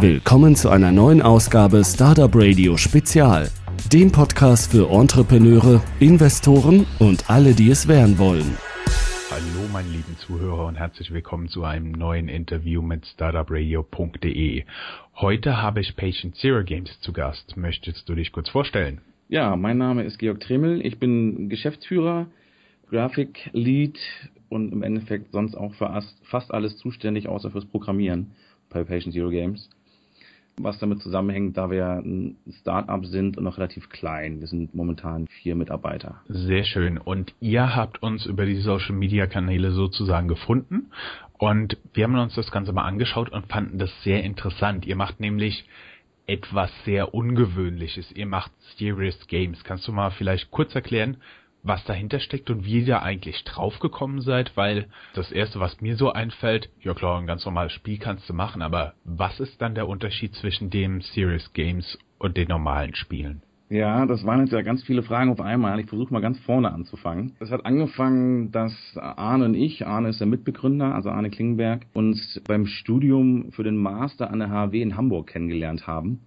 Willkommen zu einer neuen Ausgabe Startup Radio Spezial, dem Podcast für Entrepreneure, Investoren und alle, die es werden wollen. Hallo meine lieben Zuhörer und herzlich willkommen zu einem neuen Interview mit startupradio.de. Heute habe ich Patient Zero Games zu Gast. Möchtest du dich kurz vorstellen? Ja, mein Name ist Georg Tremel. Ich bin Geschäftsführer, Graphic Lead und im Endeffekt sonst auch für fast alles zuständig, außer fürs Programmieren bei Patient Zero Games. Was damit zusammenhängt, da wir ein Startup sind und noch relativ klein. Wir sind momentan vier Mitarbeiter. Sehr schön. Und ihr habt uns über die Social Media Kanäle sozusagen gefunden. Und wir haben uns das Ganze mal angeschaut und fanden das sehr interessant. Ihr macht nämlich etwas sehr Ungewöhnliches. Ihr macht Serious Games. Kannst du mal vielleicht kurz erklären, was dahinter steckt und wie ihr eigentlich draufgekommen seid, weil das erste, was mir so einfällt, ja klar, ein ganz normales Spiel kannst du machen, aber was ist dann der Unterschied zwischen dem Serious Games und den normalen Spielen? Ja, das waren jetzt ja ganz viele Fragen auf einmal. Ich versuche mal ganz vorne anzufangen. Es hat angefangen, dass Arne und ich, Arne ist der Mitbegründer, also Arne Klingenberg, uns beim Studium für den Master an der HW in Hamburg kennengelernt haben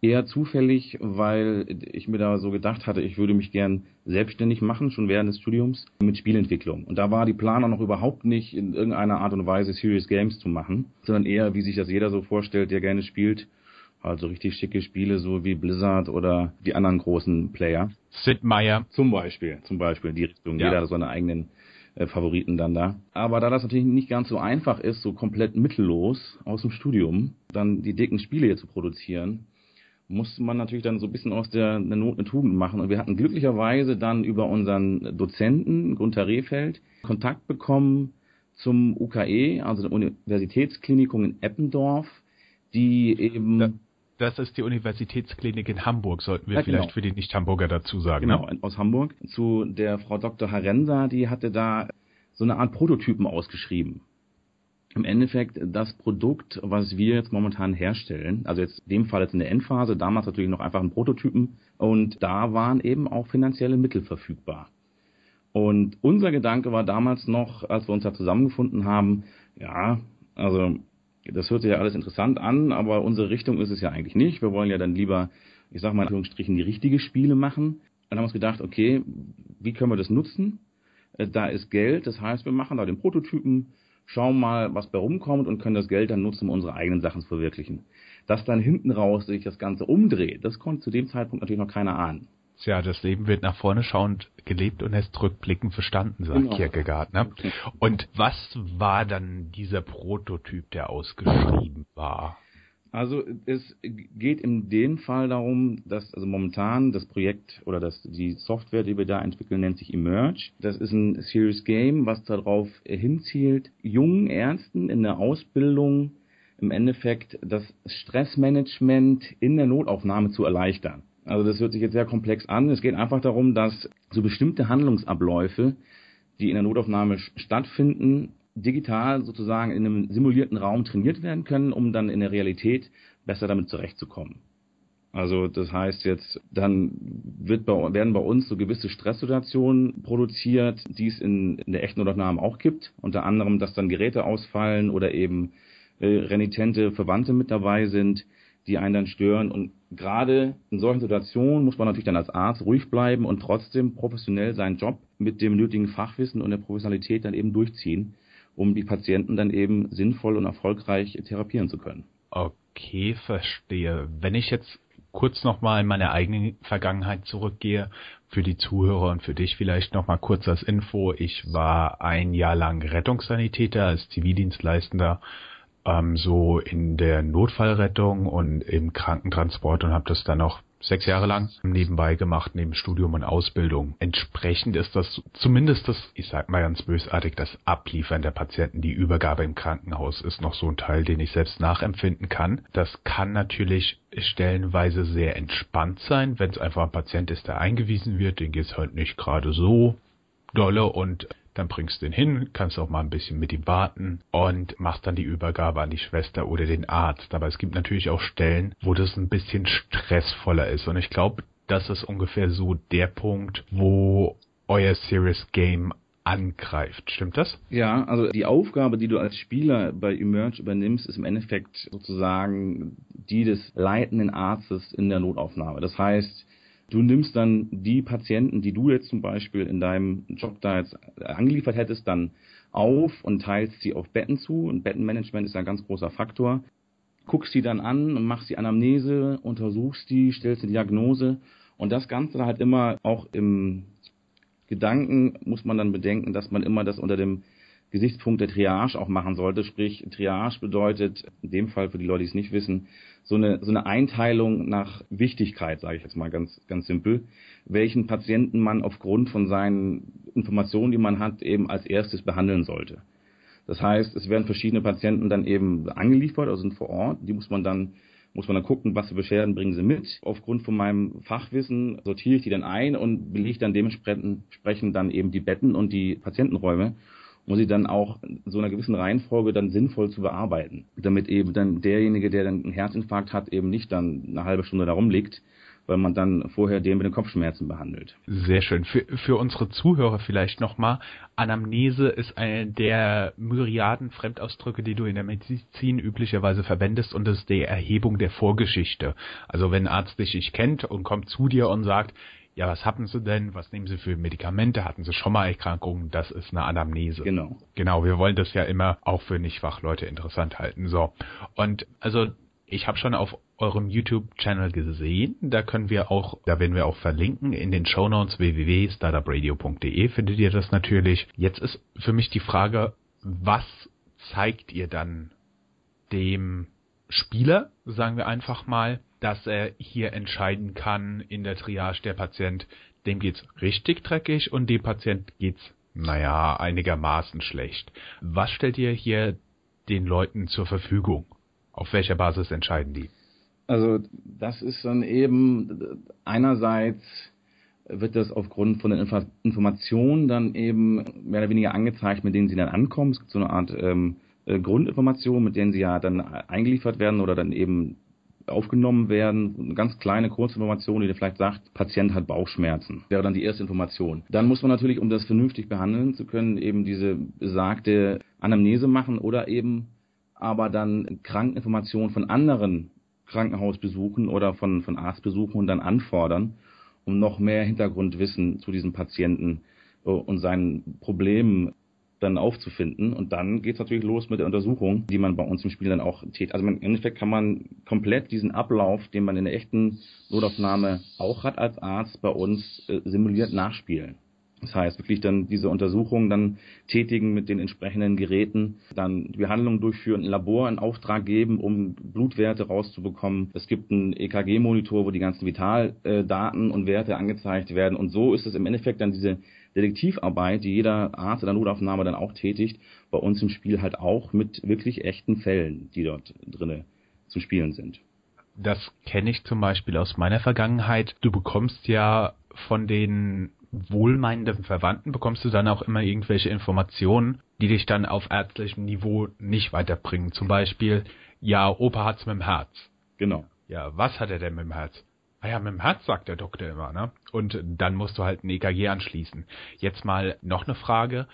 eher zufällig, weil ich mir da so gedacht hatte, ich würde mich gern selbstständig machen, schon während des Studiums, mit Spielentwicklung. Und da war die Planung noch überhaupt nicht in irgendeiner Art und Weise Serious Games zu machen, sondern eher, wie sich das jeder so vorstellt, der gerne spielt, also richtig schicke Spiele, so wie Blizzard oder die anderen großen Player. Sid Meier. Zum Beispiel, zum Beispiel in die Richtung. Ja. Jeder hat seine eigenen äh, Favoriten dann da. Aber da das natürlich nicht ganz so einfach ist, so komplett mittellos aus dem Studium, dann die dicken Spiele hier zu produzieren, musste man natürlich dann so ein bisschen aus der, der Not eine Tugend machen. Und wir hatten glücklicherweise dann über unseren Dozenten, Gunther Rehfeld, Kontakt bekommen zum UKE, also der Universitätsklinikum in Eppendorf, die eben... Das ist die Universitätsklinik in Hamburg, sollten wir ja, vielleicht genau. für die Nicht-Hamburger dazu sagen. Genau, ne? aus Hamburg. Zu der Frau Dr. Harensa, die hatte da so eine Art Prototypen ausgeschrieben im Endeffekt das Produkt, was wir jetzt momentan herstellen, also jetzt in dem Fall jetzt in der Endphase, damals natürlich noch einfach ein Prototypen und da waren eben auch finanzielle Mittel verfügbar. Und unser Gedanke war damals noch, als wir uns da zusammengefunden haben, ja, also das hört sich ja alles interessant an, aber unsere Richtung ist es ja eigentlich nicht. Wir wollen ja dann lieber, ich sag mal in Anführungsstrichen, die richtige Spiele machen. Dann haben wir uns gedacht, okay, wie können wir das nutzen? Äh, da ist Geld, das heißt, wir machen da den Prototypen, schauen mal, was bei rumkommt und können das Geld dann nutzen, um unsere eigenen Sachen zu verwirklichen. Dass dann hinten raus sich das Ganze umdreht, das konnte zu dem Zeitpunkt natürlich noch keiner ahnen. Tja, das Leben wird nach vorne schauend gelebt und erst rückblickend verstanden, sagt genau. Kierkegaard. Ne? Und was war dann dieser Prototyp, der ausgeschrieben war? Also es geht in dem Fall darum, dass also momentan das Projekt oder das, die Software, die wir da entwickeln, nennt sich Emerge. Das ist ein Serious Game, was darauf hinzielt, jungen Ärzten in der Ausbildung im Endeffekt das Stressmanagement in der Notaufnahme zu erleichtern. Also das hört sich jetzt sehr komplex an. Es geht einfach darum, dass so bestimmte Handlungsabläufe, die in der Notaufnahme stattfinden, digital sozusagen in einem simulierten Raum trainiert werden können, um dann in der Realität besser damit zurechtzukommen. Also das heißt jetzt, dann wird bei, werden bei uns so gewisse Stresssituationen produziert, die es in, in der echten Notaufnahme auch gibt. Unter anderem, dass dann Geräte ausfallen oder eben äh, renitente Verwandte mit dabei sind, die einen dann stören. Und gerade in solchen Situationen muss man natürlich dann als Arzt ruhig bleiben und trotzdem professionell seinen Job mit dem nötigen Fachwissen und der Professionalität dann eben durchziehen um die Patienten dann eben sinnvoll und erfolgreich therapieren zu können. Okay, verstehe. Wenn ich jetzt kurz nochmal in meine eigene Vergangenheit zurückgehe, für die Zuhörer und für dich vielleicht nochmal kurz als Info. Ich war ein Jahr lang Rettungssanitäter als Zivildienstleistender, ähm, so in der Notfallrettung und im Krankentransport und habe das dann noch sechs Jahre lang nebenbei gemacht, neben Studium und Ausbildung. Entsprechend ist das zumindest das, ich sag mal ganz bösartig, das Abliefern der Patienten, die Übergabe im Krankenhaus ist noch so ein Teil, den ich selbst nachempfinden kann. Das kann natürlich stellenweise sehr entspannt sein, wenn es einfach ein Patient ist, der eingewiesen wird, den geht's halt nicht gerade so dolle und dann bringst du ihn hin, kannst auch mal ein bisschen mit ihm warten und machst dann die Übergabe an die Schwester oder den Arzt. Aber es gibt natürlich auch Stellen, wo das ein bisschen stressvoller ist. Und ich glaube, das ist ungefähr so der Punkt, wo euer Serious Game angreift. Stimmt das? Ja, also die Aufgabe, die du als Spieler bei Emerge übernimmst, ist im Endeffekt sozusagen die des leitenden Arztes in der Notaufnahme. Das heißt, du nimmst dann die Patienten, die du jetzt zum Beispiel in deinem Job da jetzt angeliefert hättest, dann auf und teilst sie auf Betten zu. Und Bettenmanagement ist ein ganz großer Faktor. Guckst sie dann an und machst die Anamnese, untersuchst die, stellst die Diagnose. Und das Ganze halt immer auch im Gedanken muss man dann bedenken, dass man immer das unter dem Gesichtspunkt der Triage auch machen sollte. Sprich, Triage bedeutet in dem Fall für die Leute, die es nicht wissen, so eine, so eine Einteilung nach Wichtigkeit, sage ich jetzt mal ganz, ganz simpel, welchen Patienten man aufgrund von seinen Informationen, die man hat, eben als erstes behandeln sollte. Das heißt, es werden verschiedene Patienten dann eben angeliefert, also sind vor Ort. Die muss man dann muss man dann gucken, was für Beschwerden bringen sie mit. Aufgrund von meinem Fachwissen sortiere ich die dann ein und belege dann dementsprechend dann eben die Betten und die Patientenräume, um sie dann auch so einer gewissen Reihenfolge dann sinnvoll zu bearbeiten. Damit eben dann derjenige, der dann einen Herzinfarkt hat, eben nicht dann eine halbe Stunde darum liegt, weil man dann vorher den mit den Kopfschmerzen behandelt. Sehr schön. Für, für unsere Zuhörer vielleicht nochmal. Anamnese ist eine der Myriaden Fremdausdrücke, die du in der Medizin üblicherweise verwendest und das ist die Erhebung der Vorgeschichte. Also wenn ein Arzt dich nicht kennt und kommt zu dir und sagt, ja, was hatten Sie denn? Was nehmen Sie für Medikamente? Hatten Sie schon mal Erkrankungen? Das ist eine Anamnese. Genau. Genau, wir wollen das ja immer auch für Nichtfachleute interessant halten. So. Und also ich habe schon auf eurem YouTube-Channel gesehen. Da können wir auch, da werden wir auch verlinken in den Shownotes www.startupradio.de findet ihr das natürlich. Jetzt ist für mich die Frage, was zeigt ihr dann dem Spieler, sagen wir einfach mal, dass er hier entscheiden kann in der Triage der Patient, dem geht's richtig dreckig und dem Patient geht's, naja, einigermaßen schlecht. Was stellt ihr hier den Leuten zur Verfügung? Auf welcher Basis entscheiden die? Also das ist dann eben einerseits wird das aufgrund von den Inf Informationen dann eben mehr oder weniger angezeigt, mit denen sie dann ankommen. Es gibt so eine Art ähm, äh, Grundinformation, mit denen sie ja dann eingeliefert werden oder dann eben aufgenommen werden. Eine ganz kleine Kurzinformation, die dir vielleicht sagt, Patient hat Bauchschmerzen. Wäre dann die erste Information. Dann muss man natürlich, um das vernünftig behandeln zu können, eben diese besagte Anamnese machen oder eben aber dann Krankeninformationen von anderen Krankenhausbesuchen oder von, von Arztbesuchen dann anfordern, um noch mehr Hintergrundwissen zu diesem Patienten äh, und seinen Problemen dann aufzufinden. Und dann geht es natürlich los mit der Untersuchung, die man bei uns im Spiel dann auch tätigt. Also im Endeffekt kann man komplett diesen Ablauf, den man in der echten Notaufnahme auch hat als Arzt, bei uns äh, simuliert nachspielen. Das heißt, wirklich dann diese Untersuchungen dann tätigen mit den entsprechenden Geräten, dann die Behandlung durchführen, ein Labor in Auftrag geben, um Blutwerte rauszubekommen. Es gibt einen EKG-Monitor, wo die ganzen Vitaldaten und Werte angezeigt werden. Und so ist es im Endeffekt dann diese Detektivarbeit, die jeder Arzt in der Notaufnahme dann auch tätigt, bei uns im Spiel halt auch mit wirklich echten Fällen, die dort drinne zu spielen sind. Das kenne ich zum Beispiel aus meiner Vergangenheit. Du bekommst ja von den wohlmeinenden Verwandten bekommst du dann auch immer irgendwelche Informationen, die dich dann auf ärztlichem Niveau nicht weiterbringen. Zum Beispiel, ja, Opa hat's mit dem Herz. Genau. Ja, was hat er denn mit dem Herz? Ah ja, mit dem Herz sagt der Doktor immer, ne? Und dann musst du halt ein EKG anschließen. Jetzt mal noch eine Frage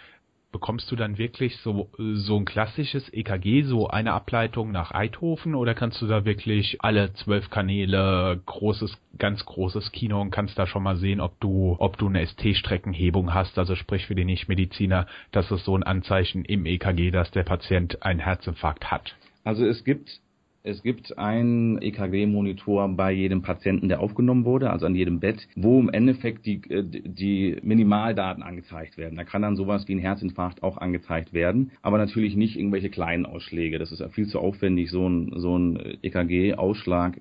bekommst du dann wirklich so, so ein klassisches EKG, so eine Ableitung nach Eidhofen oder kannst du da wirklich alle zwölf Kanäle, großes, ganz großes Kino und kannst da schon mal sehen, ob du, ob du eine ST-Streckenhebung hast, also sprich für den Nichtmediziner, das ist so ein Anzeichen im EKG, dass der Patient einen Herzinfarkt hat. Also es gibt es gibt einen EKG-Monitor bei jedem Patienten, der aufgenommen wurde, also an jedem Bett, wo im Endeffekt die, äh, die Minimaldaten angezeigt werden. Da kann dann sowas wie ein Herzinfarkt auch angezeigt werden, aber natürlich nicht irgendwelche kleinen Ausschläge. Das ist viel zu aufwendig, so ein, so ein EKG-Ausschlag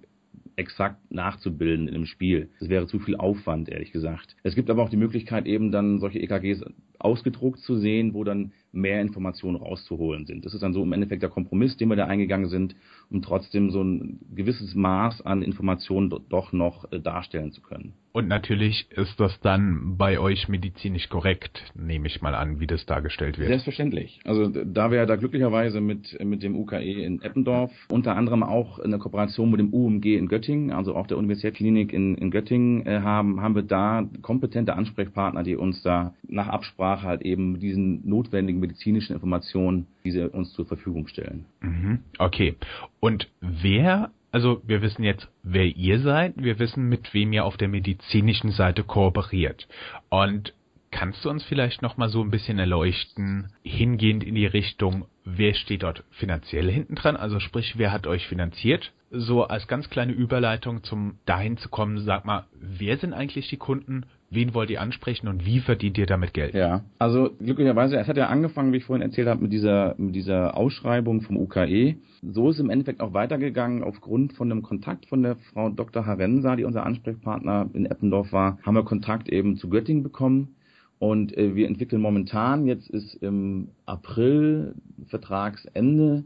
exakt nachzubilden in einem Spiel. Das wäre zu viel Aufwand, ehrlich gesagt. Es gibt aber auch die Möglichkeit, eben dann solche EKGs ausgedruckt zu sehen, wo dann mehr Informationen rauszuholen sind. Das ist dann so im Endeffekt der Kompromiss, den wir da eingegangen sind, um trotzdem so ein gewisses Maß an Informationen doch noch äh, darstellen zu können. Und natürlich ist das dann bei euch medizinisch korrekt, nehme ich mal an, wie das dargestellt wird. Selbstverständlich. Also da wir da glücklicherweise mit, mit dem UKE in Eppendorf, unter anderem auch eine Kooperation mit dem UMG in Göttingen, also auch der Universitätsklinik in, in Göttingen äh, haben, haben wir da kompetente Ansprechpartner, die uns da nach Absprache halt eben diesen notwendigen medizinischen Informationen, diese uns zur Verfügung stellen. Mhm. Okay. Und wer also wir wissen jetzt, wer ihr seid, wir wissen, mit wem ihr auf der medizinischen Seite kooperiert. Und kannst du uns vielleicht noch mal so ein bisschen erleuchten, hingehend in die Richtung, wer steht dort finanziell hinten dran? Also sprich, wer hat euch finanziert? So als ganz kleine Überleitung zum dahin zu kommen, sag mal, wer sind eigentlich die Kunden? Wen wollt ihr ansprechen und wie verdient ihr damit Geld? Ja, also glücklicherweise, es hat ja angefangen, wie ich vorhin erzählt habe, mit dieser, mit dieser Ausschreibung vom UKE. So ist im Endeffekt auch weitergegangen. Aufgrund von einem Kontakt von der Frau Dr. Harensa, die unser Ansprechpartner in Eppendorf war, haben wir Kontakt eben zu Göttingen bekommen. Und äh, wir entwickeln momentan, jetzt ist im April Vertragsende,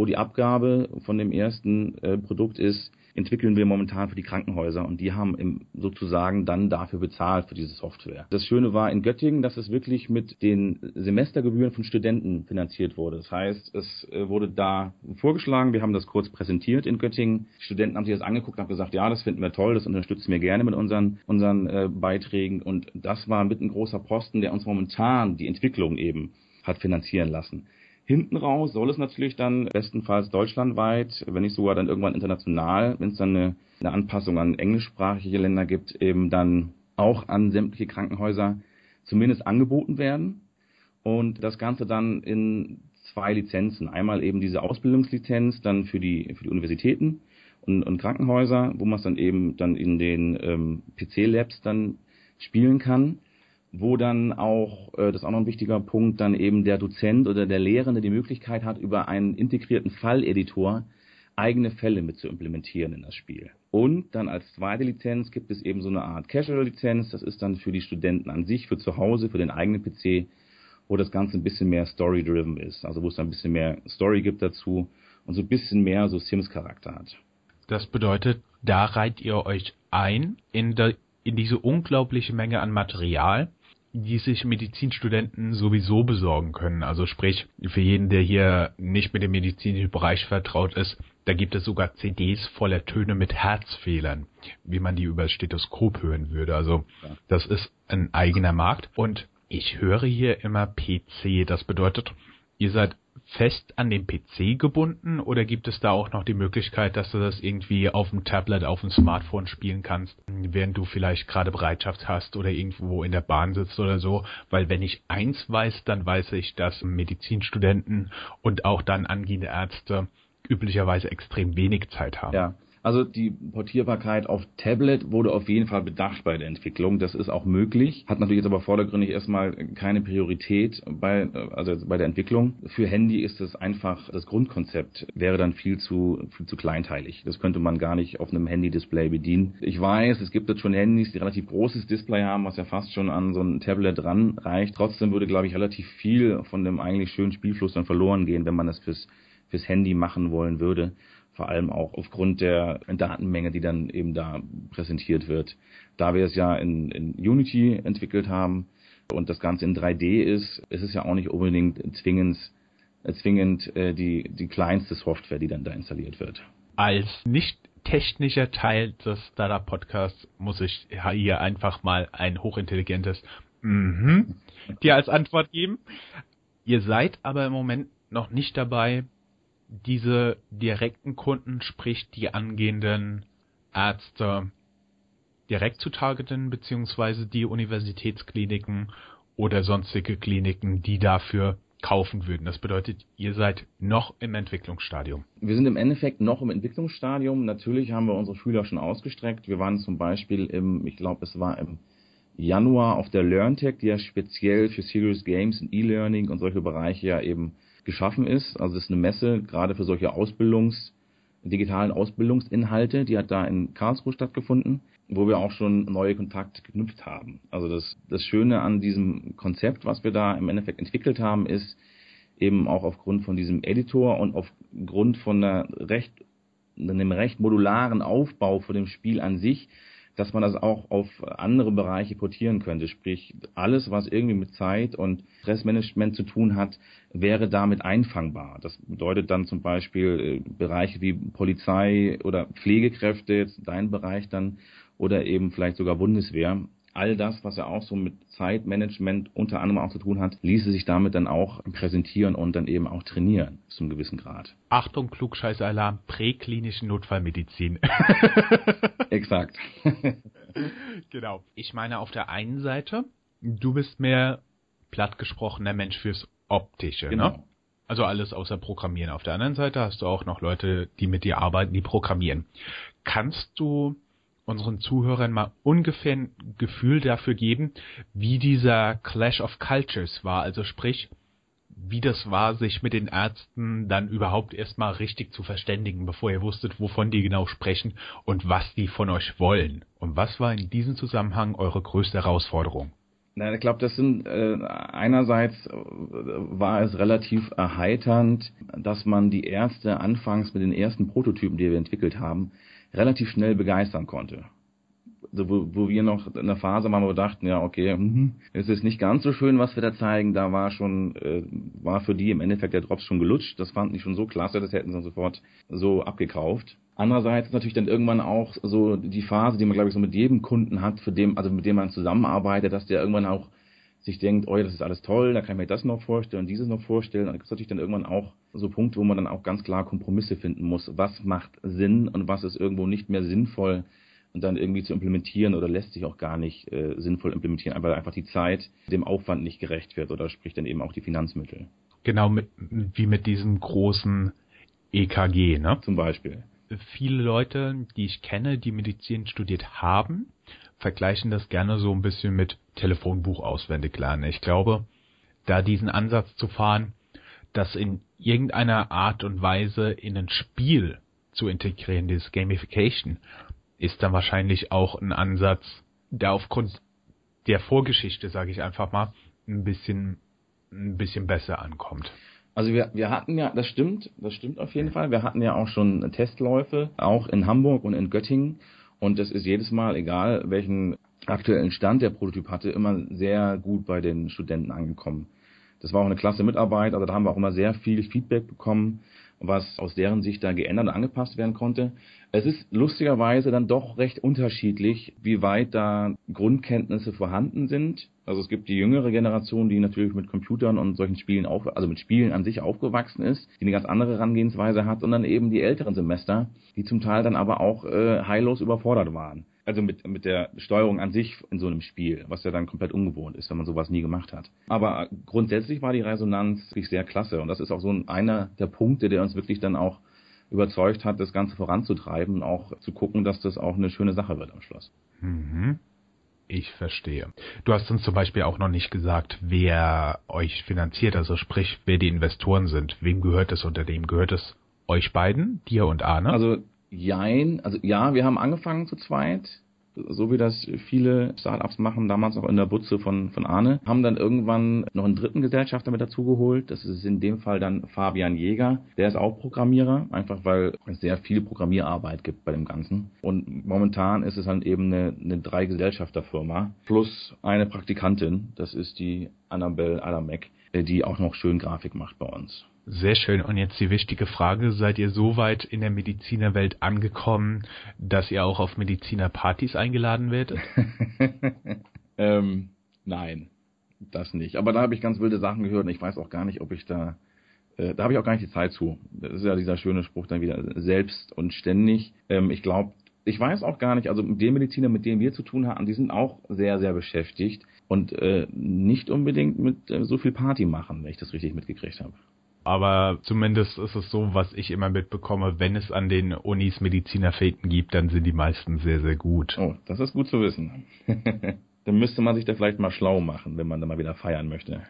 wo die Abgabe von dem ersten äh, Produkt ist, entwickeln wir momentan für die Krankenhäuser und die haben im, sozusagen dann dafür bezahlt für diese Software. Das Schöne war in Göttingen, dass es wirklich mit den Semestergebühren von Studenten finanziert wurde. Das heißt, es äh, wurde da vorgeschlagen, wir haben das kurz präsentiert in Göttingen. Die Studenten haben sich das angeguckt und haben gesagt, ja, das finden wir toll, das unterstützen wir gerne mit unseren, unseren äh, Beiträgen und das war mit ein großer Posten, der uns momentan die Entwicklung eben hat finanzieren lassen. Hinten raus soll es natürlich dann bestenfalls deutschlandweit, wenn nicht sogar dann irgendwann international, wenn es dann eine, eine Anpassung an englischsprachige Länder gibt, eben dann auch an sämtliche Krankenhäuser zumindest angeboten werden. Und das Ganze dann in zwei Lizenzen. Einmal eben diese Ausbildungslizenz dann für die, für die Universitäten und, und Krankenhäuser, wo man es dann eben dann in den ähm, PC-Labs dann spielen kann wo dann auch, äh, das ist auch noch ein wichtiger Punkt, dann eben der Dozent oder der Lehrende die Möglichkeit hat, über einen integrierten Falleditor eigene Fälle mit zu implementieren in das Spiel. Und dann als zweite Lizenz gibt es eben so eine Art Casual-Lizenz, das ist dann für die Studenten an sich, für zu Hause, für den eigenen PC, wo das Ganze ein bisschen mehr Story-driven ist, also wo es dann ein bisschen mehr Story gibt dazu und so ein bisschen mehr so Sims-Charakter hat. Das bedeutet, da reiht ihr euch ein in, der, in diese unglaubliche Menge an Material, die sich Medizinstudenten sowieso besorgen können. Also sprich, für jeden, der hier nicht mit dem medizinischen Bereich vertraut ist, da gibt es sogar CDs voller Töne mit Herzfehlern, wie man die über das Stethoskop hören würde. Also das ist ein eigener Markt. Und ich höre hier immer PC. Das bedeutet, ihr seid fest an den PC gebunden oder gibt es da auch noch die Möglichkeit, dass du das irgendwie auf dem Tablet, auf dem Smartphone spielen kannst, während du vielleicht gerade Bereitschaft hast oder irgendwo in der Bahn sitzt oder so? Weil wenn ich eins weiß, dann weiß ich, dass Medizinstudenten und auch dann angehende Ärzte üblicherweise extrem wenig Zeit haben. Ja. Also die Portierbarkeit auf Tablet wurde auf jeden Fall bedacht bei der Entwicklung. Das ist auch möglich. Hat natürlich jetzt aber vordergründig erstmal keine Priorität bei, also bei der Entwicklung. Für Handy ist es einfach, das Grundkonzept wäre dann viel zu, viel zu kleinteilig. Das könnte man gar nicht auf einem Handy-Display bedienen. Ich weiß, es gibt jetzt schon Handys, die relativ großes Display haben, was ja fast schon an so ein Tablet ranreicht. Trotzdem würde, glaube ich, relativ viel von dem eigentlich schönen Spielfluss dann verloren gehen, wenn man das fürs, fürs Handy machen wollen würde vor allem auch aufgrund der Datenmenge, die dann eben da präsentiert wird. Da wir es ja in, in Unity entwickelt haben und das Ganze in 3D ist, ist es ja auch nicht unbedingt zwingend, zwingend äh, die, die kleinste Software, die dann da installiert wird. Als nicht technischer Teil des Startup Podcasts muss ich hier einfach mal ein hochintelligentes mhm dir als Antwort geben. Ihr seid aber im Moment noch nicht dabei, diese direkten Kunden, sprich die angehenden Ärzte, direkt zu targeten, beziehungsweise die Universitätskliniken oder sonstige Kliniken, die dafür kaufen würden. Das bedeutet, ihr seid noch im Entwicklungsstadium. Wir sind im Endeffekt noch im Entwicklungsstadium. Natürlich haben wir unsere Schüler schon ausgestreckt. Wir waren zum Beispiel im, ich glaube, es war im Januar auf der LearnTech, die ja speziell für Serious Games und E-Learning und solche Bereiche ja eben geschaffen ist. Also es ist eine Messe gerade für solche Ausbildungs, digitalen Ausbildungsinhalte, die hat da in Karlsruhe stattgefunden, wo wir auch schon neue Kontakte geknüpft haben. Also das, das Schöne an diesem Konzept, was wir da im Endeffekt entwickelt haben, ist eben auch aufgrund von diesem Editor und aufgrund von einer recht, einem recht modularen Aufbau von dem Spiel an sich, dass man das auch auf andere Bereiche portieren könnte. Sprich, alles, was irgendwie mit Zeit und Stressmanagement zu tun hat, wäre damit einfangbar. Das bedeutet dann zum Beispiel äh, Bereiche wie Polizei oder Pflegekräfte, jetzt dein Bereich dann, oder eben vielleicht sogar Bundeswehr all das, was ja auch so mit Zeitmanagement unter anderem auch zu tun hat, ließe sich damit dann auch präsentieren und dann eben auch trainieren, bis zu einem gewissen Grad. Achtung, Klugscheißalarm, präklinischen Notfallmedizin. Exakt. genau. Ich meine, auf der einen Seite, du bist mehr platt gesprochener Mensch fürs Optische, ne? genau. ne? Also alles außer Programmieren. Auf der anderen Seite hast du auch noch Leute, die mit dir arbeiten, die programmieren. Kannst du unseren Zuhörern mal ungefähr ein Gefühl dafür geben, wie dieser Clash of Cultures war. Also sprich, wie das war, sich mit den Ärzten dann überhaupt erstmal richtig zu verständigen, bevor ihr wusstet, wovon die genau sprechen und was die von euch wollen. Und was war in diesem Zusammenhang eure größte Herausforderung? Na, ich glaube, das sind äh, einerseits äh, war es relativ erheiternd, dass man die Ärzte anfangs mit den ersten Prototypen, die wir entwickelt haben, relativ schnell begeistern konnte. Also wo, wo wir noch in der Phase waren, wo wir dachten, ja, okay, mhm, es ist nicht ganz so schön, was wir da zeigen, da war schon, äh, war für die im Endeffekt der Drops schon gelutscht. Das fanden die schon so klasse, das hätten sie sofort so abgekauft. Andererseits natürlich dann irgendwann auch so die Phase, die man, glaube ich, so mit jedem Kunden hat, für dem, also mit dem man zusammenarbeitet, dass der irgendwann auch sich denkt, oh, das ist alles toll, da kann ich mir das noch vorstellen, dieses noch vorstellen. Da gibt es natürlich dann irgendwann auch so Punkte, wo man dann auch ganz klar Kompromisse finden muss. Was macht Sinn und was ist irgendwo nicht mehr sinnvoll und dann irgendwie zu implementieren oder lässt sich auch gar nicht äh, sinnvoll implementieren, weil einfach die Zeit dem Aufwand nicht gerecht wird oder sprich dann eben auch die Finanzmittel. Genau, mit, wie mit diesem großen EKG, ne? Zum Beispiel. Viele Leute, die ich kenne, die Medizin studiert haben, vergleichen das gerne so ein bisschen mit Telefonbuch auswendig lernen. Ich glaube, da diesen Ansatz zu fahren, das in irgendeiner Art und Weise in ein Spiel zu integrieren, dieses Gamification, ist dann wahrscheinlich auch ein Ansatz, der aufgrund der Vorgeschichte, sage ich einfach mal, ein bisschen, ein bisschen besser ankommt. Also wir, wir hatten ja, das stimmt, das stimmt auf jeden Fall. Wir hatten ja auch schon Testläufe, auch in Hamburg und in Göttingen. Und das ist jedes Mal, egal welchen aktuellen Stand der Prototyp hatte, immer sehr gut bei den Studenten angekommen. Das war auch eine klasse Mitarbeit, also da haben wir auch immer sehr viel Feedback bekommen, was aus deren Sicht da geändert und angepasst werden konnte. Es ist lustigerweise dann doch recht unterschiedlich, wie weit da Grundkenntnisse vorhanden sind. Also es gibt die jüngere Generation, die natürlich mit Computern und solchen Spielen auf, also mit Spielen an sich aufgewachsen ist, die eine ganz andere Herangehensweise hat, und dann eben die älteren Semester, die zum Teil dann aber auch äh, heillos überfordert waren also mit, mit der Steuerung an sich in so einem Spiel, was ja dann komplett ungewohnt ist, wenn man sowas nie gemacht hat. Aber grundsätzlich war die Resonanz wirklich sehr klasse und das ist auch so einer der Punkte, der uns wirklich dann auch überzeugt hat, das Ganze voranzutreiben und auch zu gucken, dass das auch eine schöne Sache wird am Schluss. Mhm. Ich verstehe. Du hast uns zum Beispiel auch noch nicht gesagt, wer euch finanziert, also sprich, wer die Investoren sind. Wem gehört das Unternehmen? Gehört es euch beiden, dir und Arne? Also Jein, also ja, wir haben angefangen zu zweit, so wie das viele Startups machen, damals auch in der Butze von, von Arne, haben dann irgendwann noch einen dritten Gesellschafter mit dazugeholt. Das ist in dem Fall dann Fabian Jäger. Der ist auch Programmierer, einfach weil es sehr viel Programmierarbeit gibt bei dem Ganzen. Und momentan ist es dann eben eine, eine Drei-Gesellschafter-Firma plus eine Praktikantin. Das ist die Annabelle Adamek, die auch noch schön Grafik macht bei uns. Sehr schön. Und jetzt die wichtige Frage. Seid ihr so weit in der Medizinerwelt angekommen, dass ihr auch auf Medizinerpartys eingeladen werdet? ähm, nein, das nicht. Aber da habe ich ganz wilde Sachen gehört und ich weiß auch gar nicht, ob ich da, äh, da habe ich auch gar nicht die Zeit zu. Das ist ja dieser schöne Spruch dann wieder, selbst und ständig. Ähm, ich glaube, ich weiß auch gar nicht, also den Mediziner, mit denen wir zu tun haben, die sind auch sehr, sehr beschäftigt und äh, nicht unbedingt mit äh, so viel Party machen, wenn ich das richtig mitgekriegt habe aber zumindest ist es so, was ich immer mitbekomme, wenn es an den Unis Medizinerfäden gibt, dann sind die meisten sehr, sehr gut. Oh, das ist gut zu wissen. dann müsste man sich da vielleicht mal schlau machen, wenn man da mal wieder feiern möchte.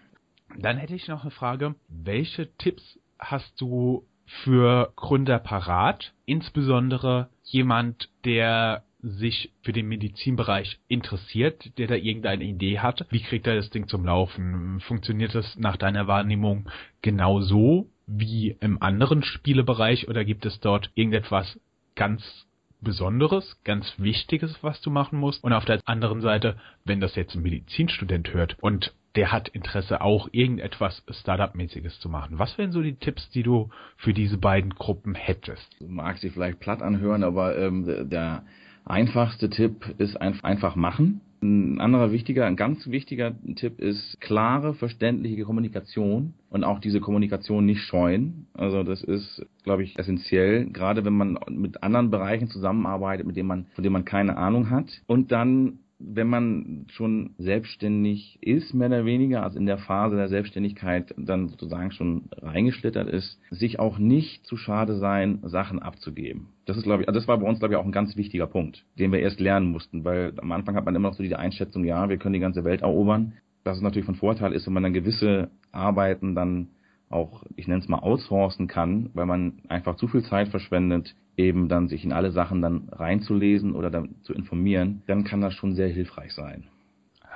Dann hätte ich noch eine Frage. Welche Tipps hast du für Gründer parat? Insbesondere jemand, der sich für den Medizinbereich interessiert, der da irgendeine Idee hat, wie kriegt er das Ding zum Laufen? Funktioniert das nach deiner Wahrnehmung genau so wie im anderen Spielebereich oder gibt es dort irgendetwas ganz Besonderes, ganz Wichtiges, was du machen musst. Und auf der anderen Seite, wenn das jetzt ein Medizinstudent hört und der hat Interesse, auch irgendetwas Startup-mäßiges zu machen. Was wären so die Tipps, die du für diese beiden Gruppen hättest? Mag sich vielleicht platt anhören, aber ähm, der einfachste Tipp ist einfach machen. Ein anderer wichtiger, ein ganz wichtiger Tipp ist klare, verständliche Kommunikation und auch diese Kommunikation nicht scheuen. Also das ist, glaube ich, essentiell, gerade wenn man mit anderen Bereichen zusammenarbeitet, mit denen man, von denen man keine Ahnung hat. Und dann wenn man schon selbstständig ist, mehr oder weniger, also in der Phase der Selbstständigkeit dann sozusagen schon reingeschlittert ist, sich auch nicht zu schade sein, Sachen abzugeben. Das ist, glaube ich, also das war bei uns, glaube ich, auch ein ganz wichtiger Punkt, den wir erst lernen mussten, weil am Anfang hat man immer noch so die Einschätzung, ja, wir können die ganze Welt erobern. Dass es natürlich von Vorteil ist, wenn man dann gewisse Arbeiten dann auch, ich nenne es mal, outsourcen kann, weil man einfach zu viel Zeit verschwendet, eben dann sich in alle Sachen dann reinzulesen oder dann zu informieren, dann kann das schon sehr hilfreich sein.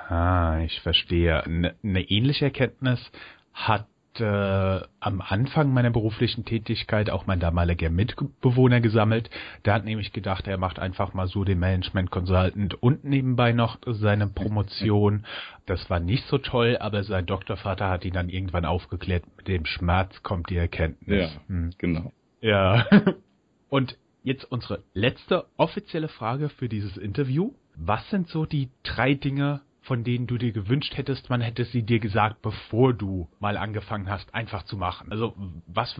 Ah, ich verstehe. Eine ne ähnliche Erkenntnis hat äh, am Anfang meiner beruflichen Tätigkeit auch mein damaliger Mitbewohner gesammelt. Der hat nämlich gedacht, er macht einfach mal so den Management Consultant und nebenbei noch seine Promotion. Das war nicht so toll, aber sein Doktorvater hat ihn dann irgendwann aufgeklärt, mit dem Schmerz kommt die Erkenntnis. Ja, hm. genau. Ja. Und jetzt unsere letzte offizielle Frage für dieses Interview. Was sind so die drei Dinge, von denen du dir gewünscht hättest, man hätte sie dir gesagt, bevor du mal angefangen hast, einfach zu machen? Also was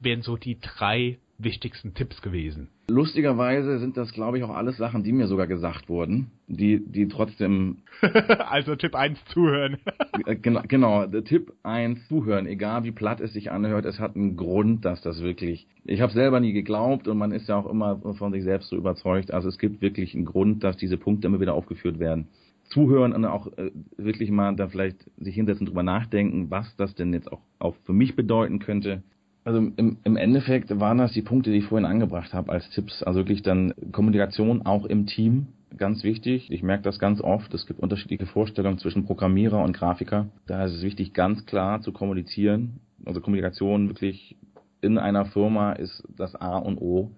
wären so die drei wichtigsten Tipps gewesen? Lustigerweise sind das, glaube ich, auch alles Sachen, die mir sogar gesagt wurden, die, die trotzdem. also Tipp 1 zuhören. Äh, genau, genau, Tipp 1 zuhören, egal wie platt es sich anhört, es hat einen Grund, dass das wirklich. Ich habe selber nie geglaubt und man ist ja auch immer von sich selbst so überzeugt. Also es gibt wirklich einen Grund, dass diese Punkte immer wieder aufgeführt werden zuhören und auch äh, wirklich mal da vielleicht sich hinsetzen drüber nachdenken, was das denn jetzt auch, auch für mich bedeuten könnte. Also im, im Endeffekt waren das die Punkte, die ich vorhin angebracht habe als Tipps. Also wirklich dann Kommunikation auch im Team, ganz wichtig. Ich merke das ganz oft. Es gibt unterschiedliche Vorstellungen zwischen Programmierer und Grafiker. Da ist es wichtig, ganz klar zu kommunizieren. Also Kommunikation wirklich in einer Firma ist das A und O,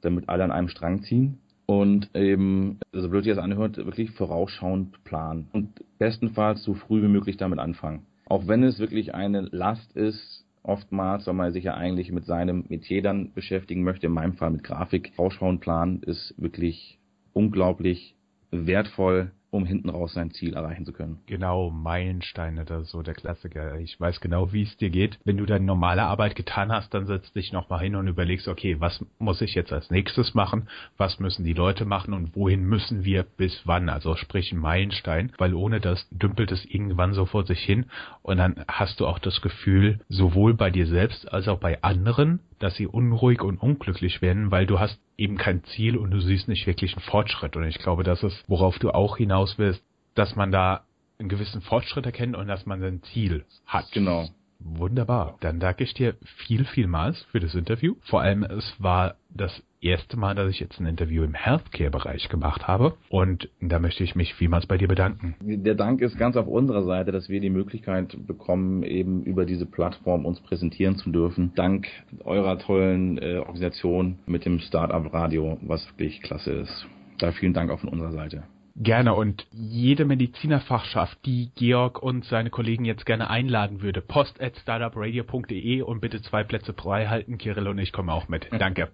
damit alle an einem Strang ziehen. Und eben, so blöd sich das anhört, wirklich vorausschauend planen. Und bestenfalls so früh wie möglich damit anfangen. Auch wenn es wirklich eine Last ist, oftmals, weil man sich ja eigentlich mit seinem Metier dann beschäftigen möchte, in meinem Fall mit Grafik. Rausschauen planen ist wirklich unglaublich wertvoll um hinten raus sein Ziel erreichen zu können. Genau, Meilensteine, das ist so der Klassiker. Ich weiß genau, wie es dir geht. Wenn du deine normale Arbeit getan hast, dann setzt dich nochmal hin und überlegst, okay, was muss ich jetzt als nächstes machen? Was müssen die Leute machen und wohin müssen wir bis wann? Also sprich ein Meilenstein, weil ohne das dümpelt es irgendwann so vor sich hin und dann hast du auch das Gefühl, sowohl bei dir selbst als auch bei anderen, dass sie unruhig und unglücklich werden, weil du hast eben kein Ziel und du siehst nicht wirklich einen Fortschritt. Und ich glaube, das ist, worauf du auch hinaus willst, dass man da einen gewissen Fortschritt erkennt und dass man sein Ziel hat. Genau. Wunderbar. Dann danke ich dir viel, vielmals für das Interview. Vor allem, es war das erste Mal, dass ich jetzt ein Interview im Healthcare-Bereich gemacht habe. Und da möchte ich mich vielmals bei dir bedanken. Der Dank ist ganz auf unserer Seite, dass wir die Möglichkeit bekommen, eben über diese Plattform uns präsentieren zu dürfen. Dank eurer tollen äh, Organisation mit dem Startup Radio, was wirklich klasse ist. Da vielen Dank auch von unserer Seite. Gerne und jede Medizinerfachschaft, die Georg und seine Kollegen jetzt gerne einladen würde, post at startupradio.de und bitte zwei Plätze frei halten. Kirill und ich kommen auch mit. Danke.